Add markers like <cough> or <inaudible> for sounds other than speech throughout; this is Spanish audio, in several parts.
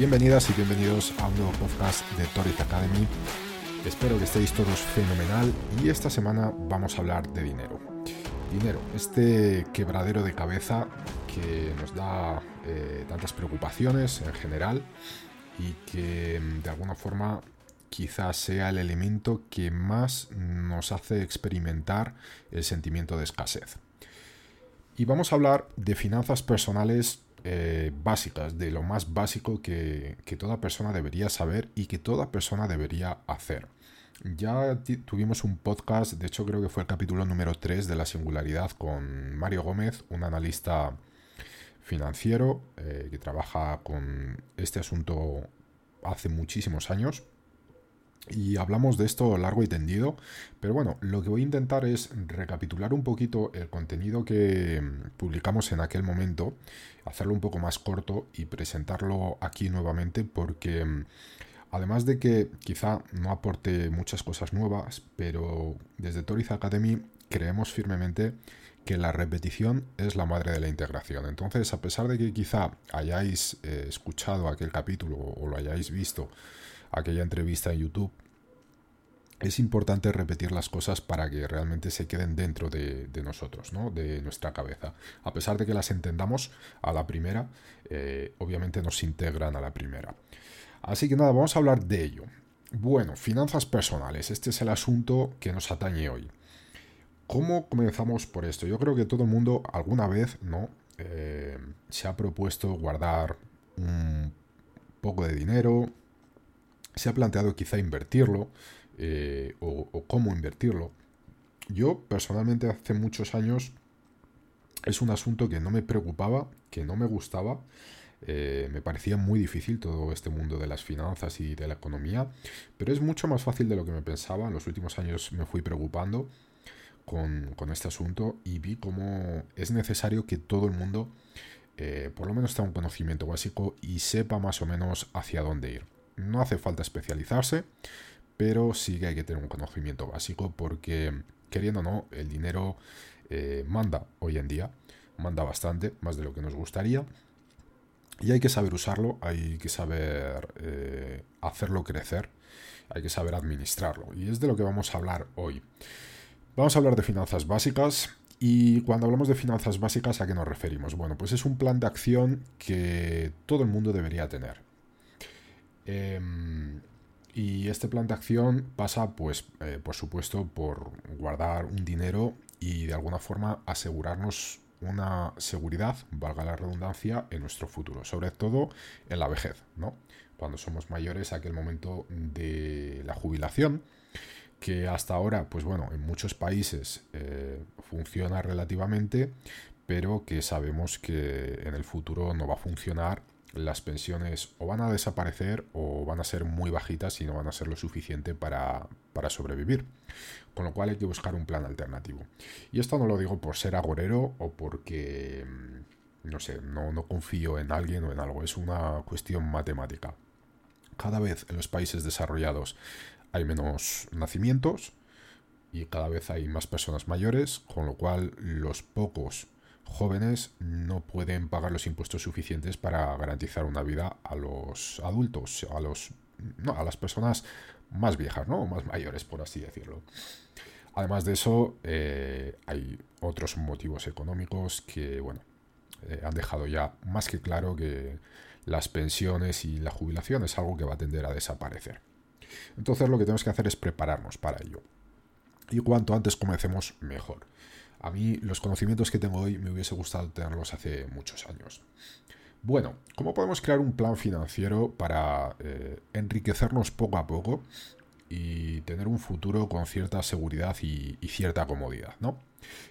Bienvenidas y bienvenidos a un nuevo podcast de Torres Academy. Espero que estéis todos fenomenal y esta semana vamos a hablar de dinero. Dinero, este quebradero de cabeza que nos da eh, tantas preocupaciones en general y que mm, de alguna forma quizás sea el elemento que más nos hace experimentar el sentimiento de escasez. Y vamos a hablar de finanzas personales eh, básicas, de lo más básico que, toda persona debería saber y que toda persona debería hacer. Ya tuvimos un podcast, de hecho creo que fue el capítulo número 3 de la singularidad con Mario Gómez, un analista financiero eh, que trabaja con este asunto hace muchísimos años y hablamos de esto largo y tendido, pero bueno, lo que voy a intentar es recapitular un poquito el contenido que mm, publicamos en aquel momento, hacerlo un poco más corto y presentarlo aquí nuevamente porque mm, además de que quizá no aporte muchas cosas nuevas, pero desde Toriz Academy creemos firmemente que la repetición es la madre de la integración. Entonces, a pesar de que quizá hayáis eh, escuchado aquel capítulo o lo hayáis visto, aquella entrevista en YouTube, es importante repetir las cosas para que realmente se queden dentro de, nosotros, ¿no? de nuestra cabeza. A pesar de que las entendamos a la primera, eh, obviamente nos integran a la primera. Así que nada, vamos a hablar de ello. Bueno, finanzas personales. Este es el asunto que nos atañe hoy. ¿Cómo comenzamos por esto? Yo creo que todo el mundo alguna vez ¿no? Eh, se ha propuesto guardar un poco de dinero, se ha planteado quizá invertirlo eh, o, cómo invertirlo. Yo personalmente hace muchos años es un asunto que no me preocupaba, que no me gustaba. Eh, me parecía muy difícil todo este mundo de las finanzas y de la economía, pero es mucho más fácil de lo que me pensaba. En los últimos años me fui preocupando con, este asunto y vi cómo es necesario que todo el mundo eh, por lo menos tenga un conocimiento básico y sepa más o menos hacia dónde ir. No hace falta especializarse, pero sí que hay que tener un conocimiento básico porque, queriendo o no, el dinero eh, manda hoy en día, manda bastante, más de lo que nos gustaría. Y hay que saber usarlo, hay que saber eh, hacerlo crecer, hay que saber administrarlo. Y es de lo que vamos a hablar hoy. Vamos a hablar de finanzas básicas. Y cuando hablamos de finanzas básicas, ¿a qué nos referimos? Bueno, pues es un plan de acción que todo el mundo debería tener. Em, y este plan de acción pasa, pues, eh, por supuesto, por guardar un dinero y de alguna forma asegurarnos una seguridad, valga la redundancia, en nuestro futuro, sobre todo en la vejez, ¿no? Cuando somos mayores, aquel momento de la jubilación, que hasta ahora, pues bueno, en muchos países eh, funciona relativamente, pero que sabemos que en el futuro no va a funcionar las pensiones o van a desaparecer o van a ser muy bajitas y no van a ser lo suficiente para, sobrevivir. Con lo cual hay que buscar un plan alternativo. Y esto no lo digo por ser agorero o porque, mm, no sé, no, no confío en alguien o en algo. Es una cuestión matemática. Cada vez en los países desarrollados hay menos nacimientos y cada vez hay más personas mayores, con lo cual los pocos jóvenes no pueden pagar los impuestos suficientes para garantizar una vida a los adultos, a los no, a las personas más viejas, ¿no? más mayores, por así decirlo. Además de eso, eh, hay otros motivos económicos que, bueno, eh, han dejado ya más que claro que las pensiones y la jubilación es algo que va a tender a desaparecer. Entonces lo que tenemos que hacer es prepararnos para ello. Y cuanto antes comencemos, mejor. A mí los conocimientos que tengo hoy me hubiese gustado tenerlos hace muchos años. Bueno, ¿cómo podemos crear un plan financiero para eh, enriquecernos poco a poco y tener un futuro con cierta seguridad y, cierta comodidad, ¿no?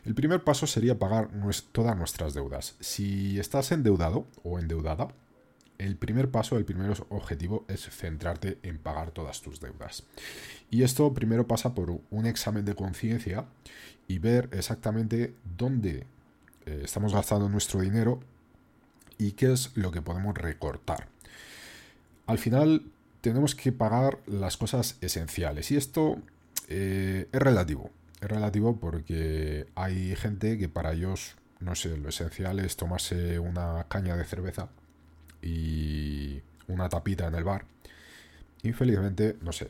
El primer paso sería pagar todas nuestras deudas. Si estás endeudado o endeudada, el primer paso, el primer objetivo es centrarte en pagar todas tus deudas. Y esto primero pasa por un examen de conciencia y ver exactamente dónde eh, estamos gastando nuestro dinero y qué es lo que podemos recortar. Al final tenemos que pagar las cosas esenciales y esto eh, es relativo. Es relativo porque hay gente que para ellos, no sé, lo esencial es tomarse una caña de cerveza y una tapita en el bar. Infelizmente, no sé,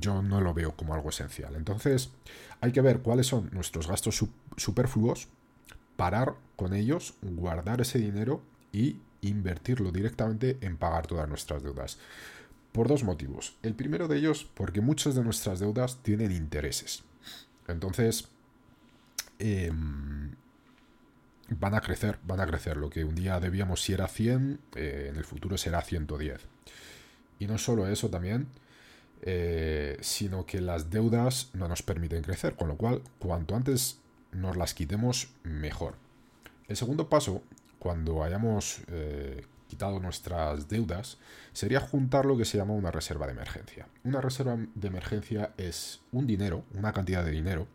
yo no lo veo como algo esencial. Entonces, hay que ver cuáles son nuestros gastos superfluos, parar con ellos, guardar ese dinero y invertirlo directamente en pagar todas nuestras deudas. Por dos motivos. El primero de ellos, porque muchas de nuestras deudas tienen intereses. Entonces, em, van a crecer, van a crecer. Lo que un día debíamos si era 100, eh, en el futuro será 110. Y no solo eso también, eh, sino que las deudas no nos permiten crecer, con lo cual cuanto antes nos las quitemos, mejor. El segundo paso cuando hayamos eh, quitado nuestras deudas, sería juntar lo que se llama una reserva de emergencia. Una reserva de emergencia es un dinero, una cantidad de dinero,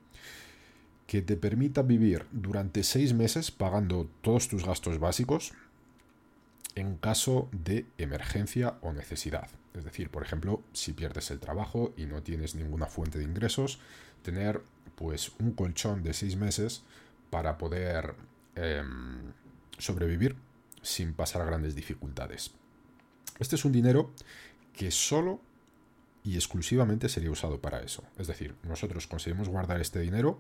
que te permita vivir durante seis meses pagando todos tus gastos básicos en caso de emergencia o necesidad. Es decir, por ejemplo, si pierdes el trabajo y no tienes ninguna fuente de ingresos, tener pues un colchón de seis meses para poder em, sobrevivir sin pasar grandes dificultades. Este es un dinero que solo y exclusivamente sería usado para eso. Es decir, nosotros conseguimos guardar este dinero,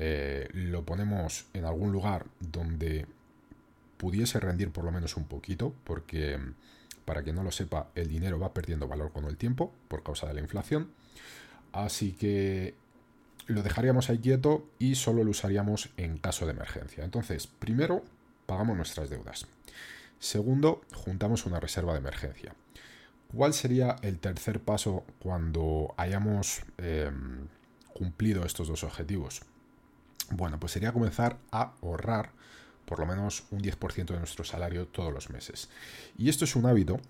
eh, lo ponemos en algún lugar donde pudiese rendir por lo menos un poquito, porque para quien no lo sepa, el dinero va perdiendo valor con el tiempo por causa de la inflación. Así que lo dejaríamos ahí quieto y solo lo usaríamos en caso de emergencia. Entonces, primero pagamos nuestras deudas. Segundo, juntamos una reserva de emergencia. ¿Cuál sería el tercer paso cuando hayamos em, cumplido estos dos objetivos? Bueno, pues sería comenzar a ahorrar por lo menos un 10% de nuestro salario todos los meses. Y esto es un hábito.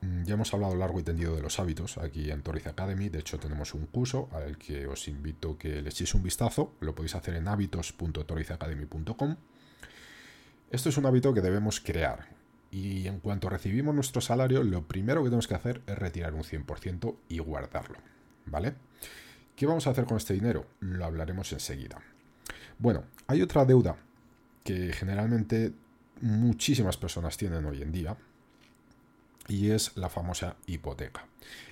Mm, ya hemos hablado largo y tendido de los hábitos aquí en Toriz Academy. De hecho, tenemos un curso al que os invito que le echéis un vistazo. Lo podéis hacer en hábitos.torizacademy.com. Esto es un hábito que debemos crear y en cuanto recibimos nuestro salario, lo primero que tenemos que hacer es retirar un 100% y guardarlo, ¿vale? ¿Qué vamos a hacer con este dinero? Lo hablaremos enseguida. Bueno, hay otra deuda que generalmente muchísimas personas tienen hoy en día y es la famosa hipoteca.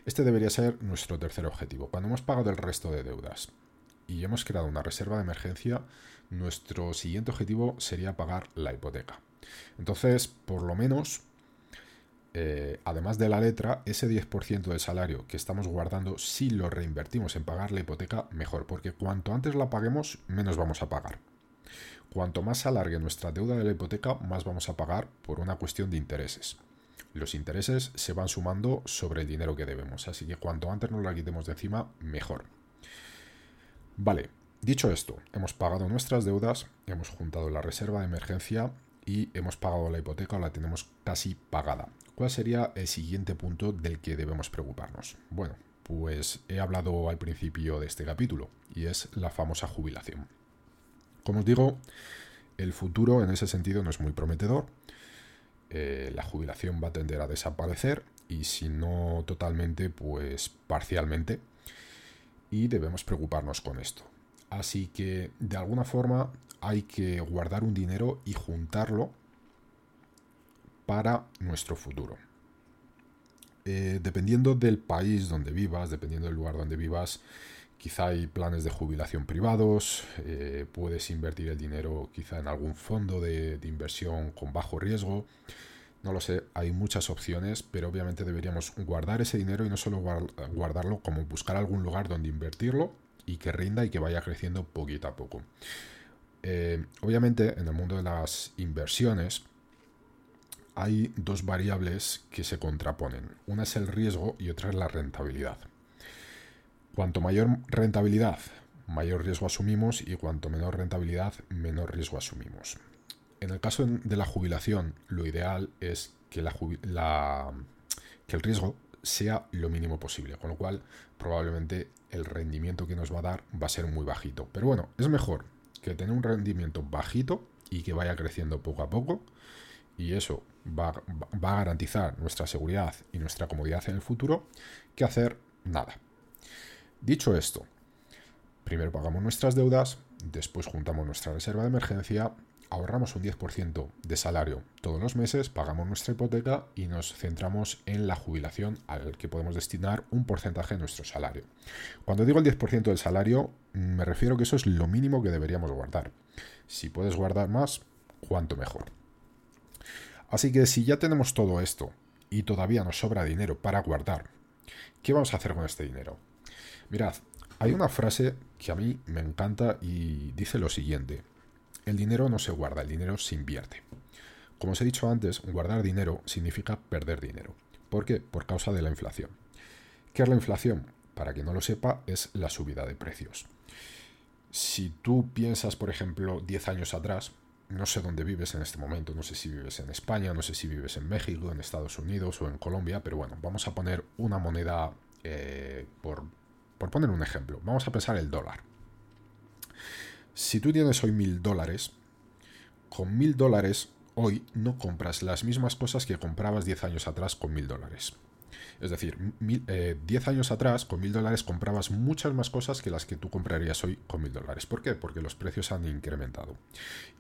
Este debería ser nuestro tercer objetivo. Cuando hemos pagado el resto de deudas y hemos creado una reserva de emergencia, nuestro siguiente objetivo sería pagar la hipoteca. Entonces, por lo menos, eh, además de la letra, ese 10% del salario que estamos guardando, si lo reinvertimos en pagar la hipoteca, mejor, porque cuanto antes la paguemos, menos vamos a pagar. Cuanto más se alargue nuestra deuda de la hipoteca, más vamos a pagar por una cuestión de intereses. Los intereses se van sumando sobre el dinero que debemos, así que cuanto antes nos la quitemos de encima, mejor. Vale, dicho esto, hemos pagado nuestras deudas, hemos juntado la reserva de emergencia y hemos pagado la hipoteca o la tenemos casi pagada. ¿Cuál sería el siguiente punto del que debemos preocuparnos? Bueno, pues he hablado al principio de este capítulo y es la famosa jubilación. Como os digo, el futuro en ese sentido no es muy prometedor. Eh, la jubilación va a tender a desaparecer y si no totalmente, pues parcialmente y debemos preocuparnos con esto. Así que de alguna forma hay que guardar un dinero y juntarlo para nuestro futuro. Eh, dependiendo del país donde vivas, dependiendo del lugar donde vivas, quizá hay planes de jubilación privados, eh, puedes invertir el dinero quizá en algún fondo de inversión con bajo riesgo, no lo sé, hay muchas opciones, pero obviamente deberíamos guardar ese dinero y no solo guardarlo, como buscar algún lugar donde invertirlo y que rinda y que vaya creciendo poquito a poco. Eh, obviamente en el mundo de las inversiones hay dos variables que se contraponen. Una es el riesgo y otra es la rentabilidad. Cuanto mayor rentabilidad, mayor riesgo asumimos y cuanto menor rentabilidad, menor riesgo asumimos. En el caso de la jubilación, lo ideal es que, la, que el riesgo sea lo mínimo posible, con lo cual probablemente el rendimiento que nos va a dar va a ser muy bajito. Pero bueno, es mejor que tener un rendimiento bajito y que vaya creciendo poco a poco y eso va, a garantizar nuestra seguridad y nuestra comodidad en el futuro que hacer nada. Dicho esto, primero pagamos nuestras deudas, después juntamos nuestra reserva de emergencia ahorramos un 10% de salario todos los meses, pagamos nuestra hipoteca y nos centramos en la jubilación al que podemos destinar un porcentaje de nuestro salario. Cuando digo el 10% del salario, me refiero que eso es lo mínimo que deberíamos guardar. Si puedes guardar más, cuanto mejor. Así que si ya tenemos todo esto y todavía nos sobra dinero para guardar, ¿qué vamos a hacer con este dinero? Mirad, hay una frase que a mí me encanta y dice lo siguiente. El dinero no se guarda, el dinero se invierte. Como os he dicho antes, guardar dinero significa perder dinero. ¿Por qué? Por causa de la inflación. ¿Qué es la inflación? Para quien no lo sepa, es la subida de precios. Si tú piensas, por ejemplo, 10 años atrás, no sé dónde vives en este momento, no sé si vives en España, no sé si vives en México, en Estados Unidos o en Colombia, pero bueno, vamos a poner una moneda eh, por, por poner un ejemplo. Vamos a pensar el dólar. Si tú tienes hoy mil dólares, con mil dólares hoy no compras las mismas cosas que comprabas 10 años atrás con mil dólares. Es decir, 10 eh, años atrás con mil dólares comprabas muchas más cosas que las que tú comprarías hoy con mil dólares. ¿Por qué? Porque los precios han incrementado.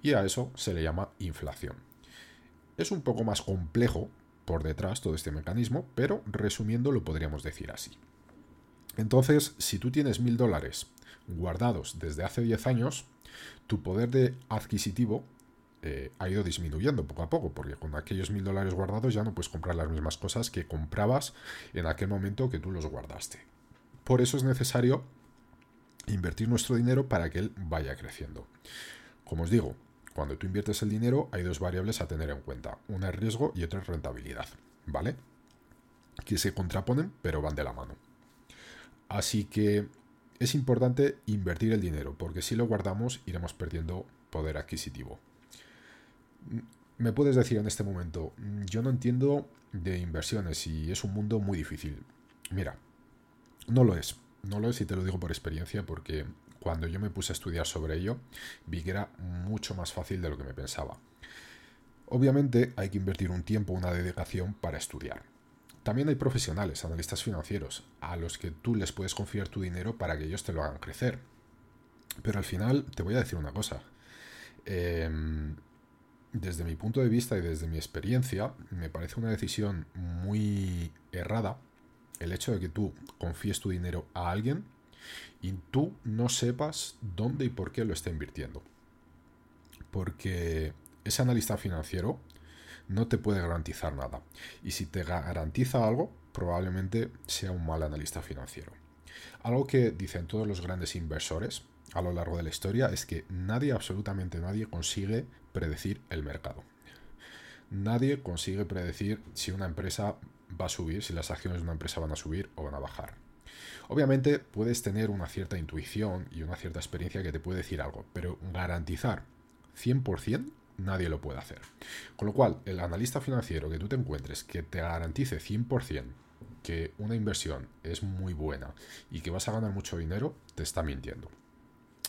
Y a eso se le llama inflación. Es un poco más complejo por detrás todo este mecanismo, pero resumiendo lo podríamos decir así. Entonces, si tú tienes mil dólares guardados desde hace 10 años, tu poder de adquisitivo eh, ha ido disminuyendo poco a poco, porque con aquellos mil dólares guardados ya no puedes comprar las mismas cosas que comprabas en aquel momento que tú los guardaste. Por eso es necesario invertir nuestro dinero para que él vaya creciendo. Como os digo, cuando tú inviertes el dinero hay dos variables a tener en cuenta, una es riesgo y otra es rentabilidad, ¿vale? Que se contraponen pero van de la mano. Así que es importante invertir el dinero, porque si lo guardamos iremos perdiendo poder adquisitivo. Me puedes decir en este momento, yo no entiendo de inversiones y es un mundo muy difícil. Mira, no lo es. No lo es y te lo digo por experiencia porque cuando yo me puse a estudiar sobre ello vi que era mucho más fácil de lo que me pensaba. Obviamente hay que invertir un tiempo, una dedicación para estudiar. También hay profesionales, analistas financieros, a los que tú les puedes confiar tu dinero para que ellos te lo hagan crecer. Pero al final te voy a decir una cosa. Em, desde mi punto de vista y desde mi experiencia, me parece una decisión muy errada el hecho de que tú confíes tu dinero a alguien y tú no sepas dónde y por qué lo está invirtiendo. Porque ese analista financiero no te puede garantizar nada. Y si te garantiza algo, probablemente sea un mal analista financiero. Algo que dicen todos los grandes inversores a lo largo de la historia es que nadie, absolutamente nadie, consigue predecir el mercado. Nadie consigue predecir si una empresa va a subir, si las acciones de una empresa van a subir o van a bajar. Obviamente puedes tener una cierta intuición y una cierta experiencia que te puede decir algo, pero garantizar 100% nadie lo puede hacer. Con lo cual, el analista financiero que tú te encuentres que te garantice 100% que una inversión es muy buena y que vas a ganar mucho dinero, te está mintiendo.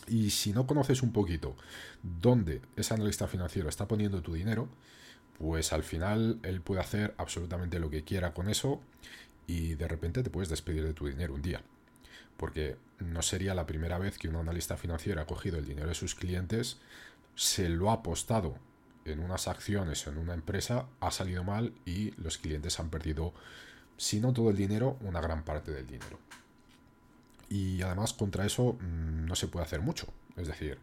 Y si no conoces un poquito dónde ese analista financiero está poniendo tu dinero, pues al final él puede hacer absolutamente lo que quiera con eso y de repente te puedes despedir de tu dinero un día. Porque no sería la primera vez que un analista financiero ha cogido el dinero de sus clientes, se lo ha apostado en unas acciones o en una empresa, ha salido mal y los clientes han perdido, si no todo el dinero, una gran parte del dinero. Y además contra eso mm, no se puede hacer mucho. Es decir,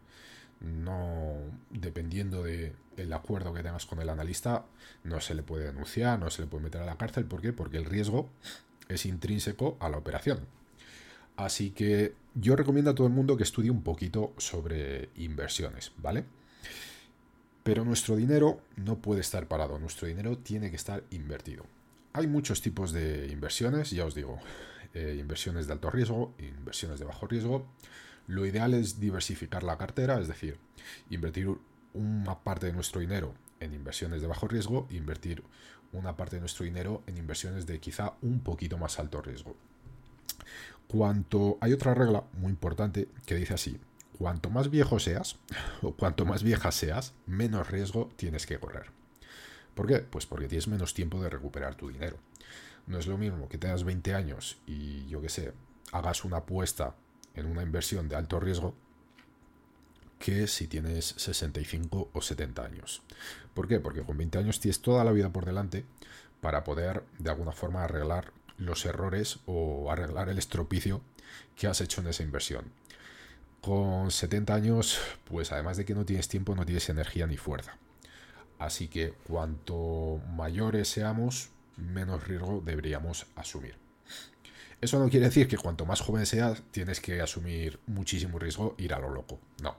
no dependiendo del el acuerdo que tengas con el analista, no se le puede denunciar, no se le puede meter a la cárcel. ¿Por qué? Porque el riesgo es intrínseco a la operación. Así que yo recomiendo a todo el mundo que estudie un poquito sobre inversiones, ¿vale? Pero nuestro dinero no puede estar parado, nuestro dinero tiene que estar invertido. Hay muchos tipos de inversiones, ya os digo, eh, inversiones de alto riesgo, inversiones de bajo riesgo. Lo ideal es diversificar la cartera, es decir, invertir una parte de nuestro dinero en inversiones de bajo riesgo invertir una parte de nuestro dinero en inversiones de quizá un poquito más alto riesgo. Cuanto hay otra regla muy importante que dice así, cuanto más viejo seas <laughs> o cuanto más vieja seas, menos riesgo tienes que correr. ¿Por qué? Pues porque tienes menos tiempo de recuperar tu dinero. No es lo mismo que tengas 20 años y yo qué sé, hagas una apuesta en una inversión de alto riesgo que si tienes 65 o 70 años. ¿Por qué? Porque con 20 años tienes toda la vida por delante para poder de alguna forma arreglar los errores o arreglar el estropicio que has hecho en esa inversión. Con 70 años, pues además de que no tienes tiempo, no tienes energía ni fuerza. Así que cuanto mayores seamos, menos riesgo deberíamos asumir. Eso no quiere decir que cuanto más joven seas, tienes que asumir muchísimo riesgo, ir a lo loco. No.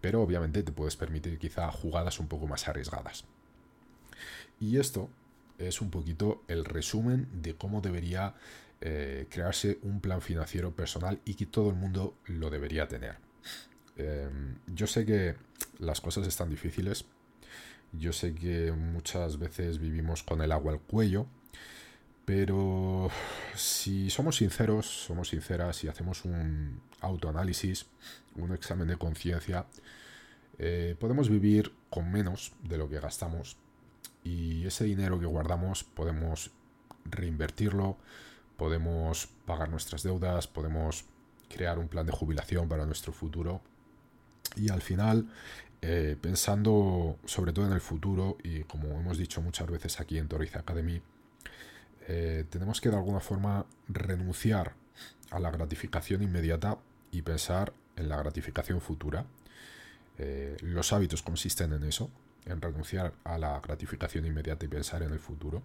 Pero obviamente te puedes permitir quizá jugadas un poco más arriesgadas. Y esto es un poquito el resumen de cómo debería eh, crearse un plan financiero personal y que todo el mundo lo debería tener. Em, yo sé que las cosas están difíciles, yo sé que muchas veces vivimos con el agua al cuello, pero si somos sinceros, somos sinceras y hacemos un autoanálisis, un examen de conciencia, eh, podemos vivir con menos de lo que gastamos y ese dinero que guardamos podemos reinvertirlo, podemos pagar nuestras deudas, podemos crear un plan de jubilación para nuestro futuro y al final eh, pensando sobre todo en el futuro y como hemos dicho muchas veces aquí en Toriz Academy, eh, tenemos que de alguna forma renunciar a la gratificación inmediata y pensar en la gratificación futura. Eh, los hábitos consisten en eso, en renunciar a la gratificación inmediata y pensar en el futuro.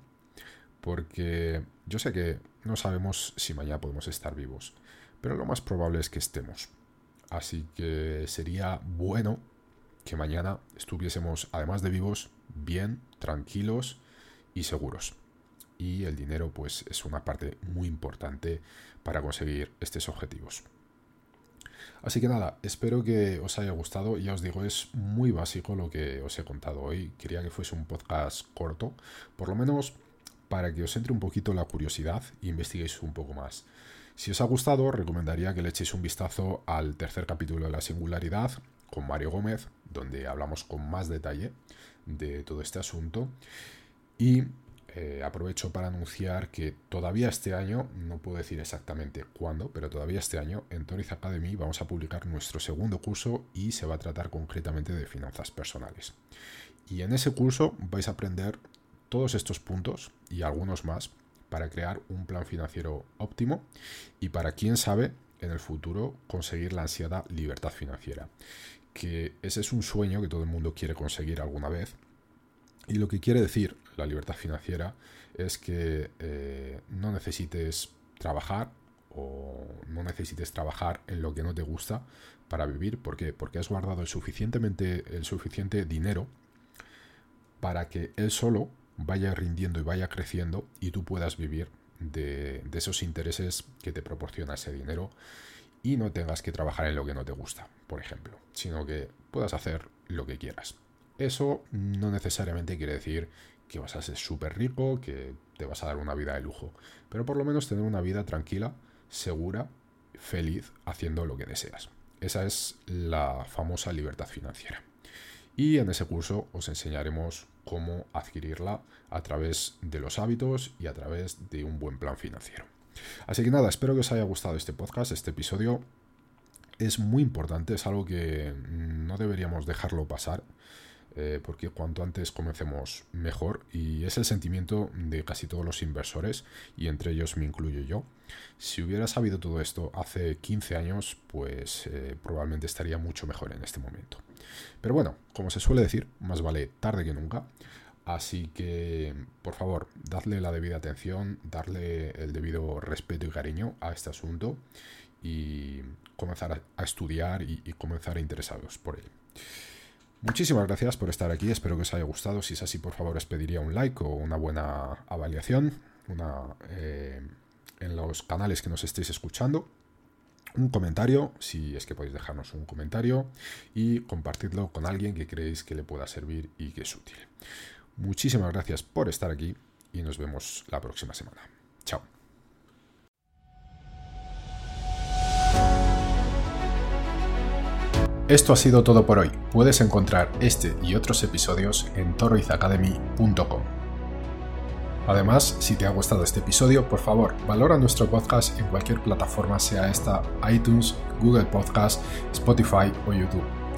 Porque yo sé que no sabemos si mañana podemos estar vivos, pero lo más probable es que estemos. Así que sería bueno que mañana estuviésemos, además de vivos, bien, tranquilos y seguros. Y el dinero, pues, es una parte muy importante para conseguir estos objetivos. Así que nada, espero que os haya gustado. Ya os digo, es muy básico lo que os he contado hoy. Quería que fuese un podcast corto, por lo menos para que os entre un poquito la curiosidad e investiguéis un poco más. Si os ha gustado, recomendaría que le echéis un vistazo al tercer capítulo de la singularidad con Mario Gómez, donde hablamos con más detalle de todo este asunto. Y eh, aprovecho para anunciar que todavía este año, no puedo decir exactamente cuándo, pero todavía este año en Toriz Academy vamos a publicar nuestro segundo curso y se va a tratar concretamente de finanzas personales. Y en ese curso vais a aprender todos estos puntos y algunos más para crear un plan financiero óptimo y para quién sabe en el futuro conseguir la ansiada libertad financiera que ese es un sueño que todo el mundo quiere conseguir alguna vez. Y lo que quiere decir la libertad financiera es que eh, no necesites trabajar o no necesites trabajar en lo que no te gusta para vivir. ¿Por qué? Porque has guardado el, suficientemente, el suficiente dinero para que él solo vaya rindiendo y vaya creciendo y tú puedas vivir de, de esos intereses que te proporciona ese dinero y no tengas que trabajar en lo que no te gusta, por ejemplo, sino que puedas hacer lo que quieras. Eso no necesariamente quiere decir que vas a ser súper rico, que te vas a dar una vida de lujo, pero por lo menos tener una vida tranquila, segura, feliz, haciendo lo que deseas. Esa es la famosa libertad financiera. Y en ese curso os enseñaremos cómo adquirirla a través de los hábitos y a través de un buen plan financiero. Así que nada, espero que os haya gustado este podcast, este episodio. Es muy importante, es algo que no deberíamos dejarlo pasar. Eh, porque cuanto antes comencemos mejor y es el sentimiento de casi todos los inversores y entre ellos me incluyo yo. Si hubiera sabido todo esto hace 15 años, pues eh, probablemente estaría mucho mejor en este momento. Pero bueno, como se suele decir, más vale tarde que nunca. Así que, por favor, dadle la debida atención, darle el debido respeto y cariño a este asunto y comenzar a, estudiar y, comenzar a interesaros por él. Muchísimas gracias por estar aquí, espero que os haya gustado. Si es así, por favor, os pediría un like o una buena avaliación una, eh, en los canales que nos estéis escuchando. Un comentario, si es que podéis dejarnos un comentario, y compartidlo con alguien que creéis que le pueda servir y que es útil. Muchísimas gracias por estar aquí y nos vemos la próxima semana. Chao. Esto ha sido todo por hoy. Puedes encontrar este y otros episodios en toroizacademy.com. Además, si te ha gustado este episodio, por favor, valora nuestro podcast en cualquier plataforma, sea esta iTunes, Google Podcast, Spotify o YouTube.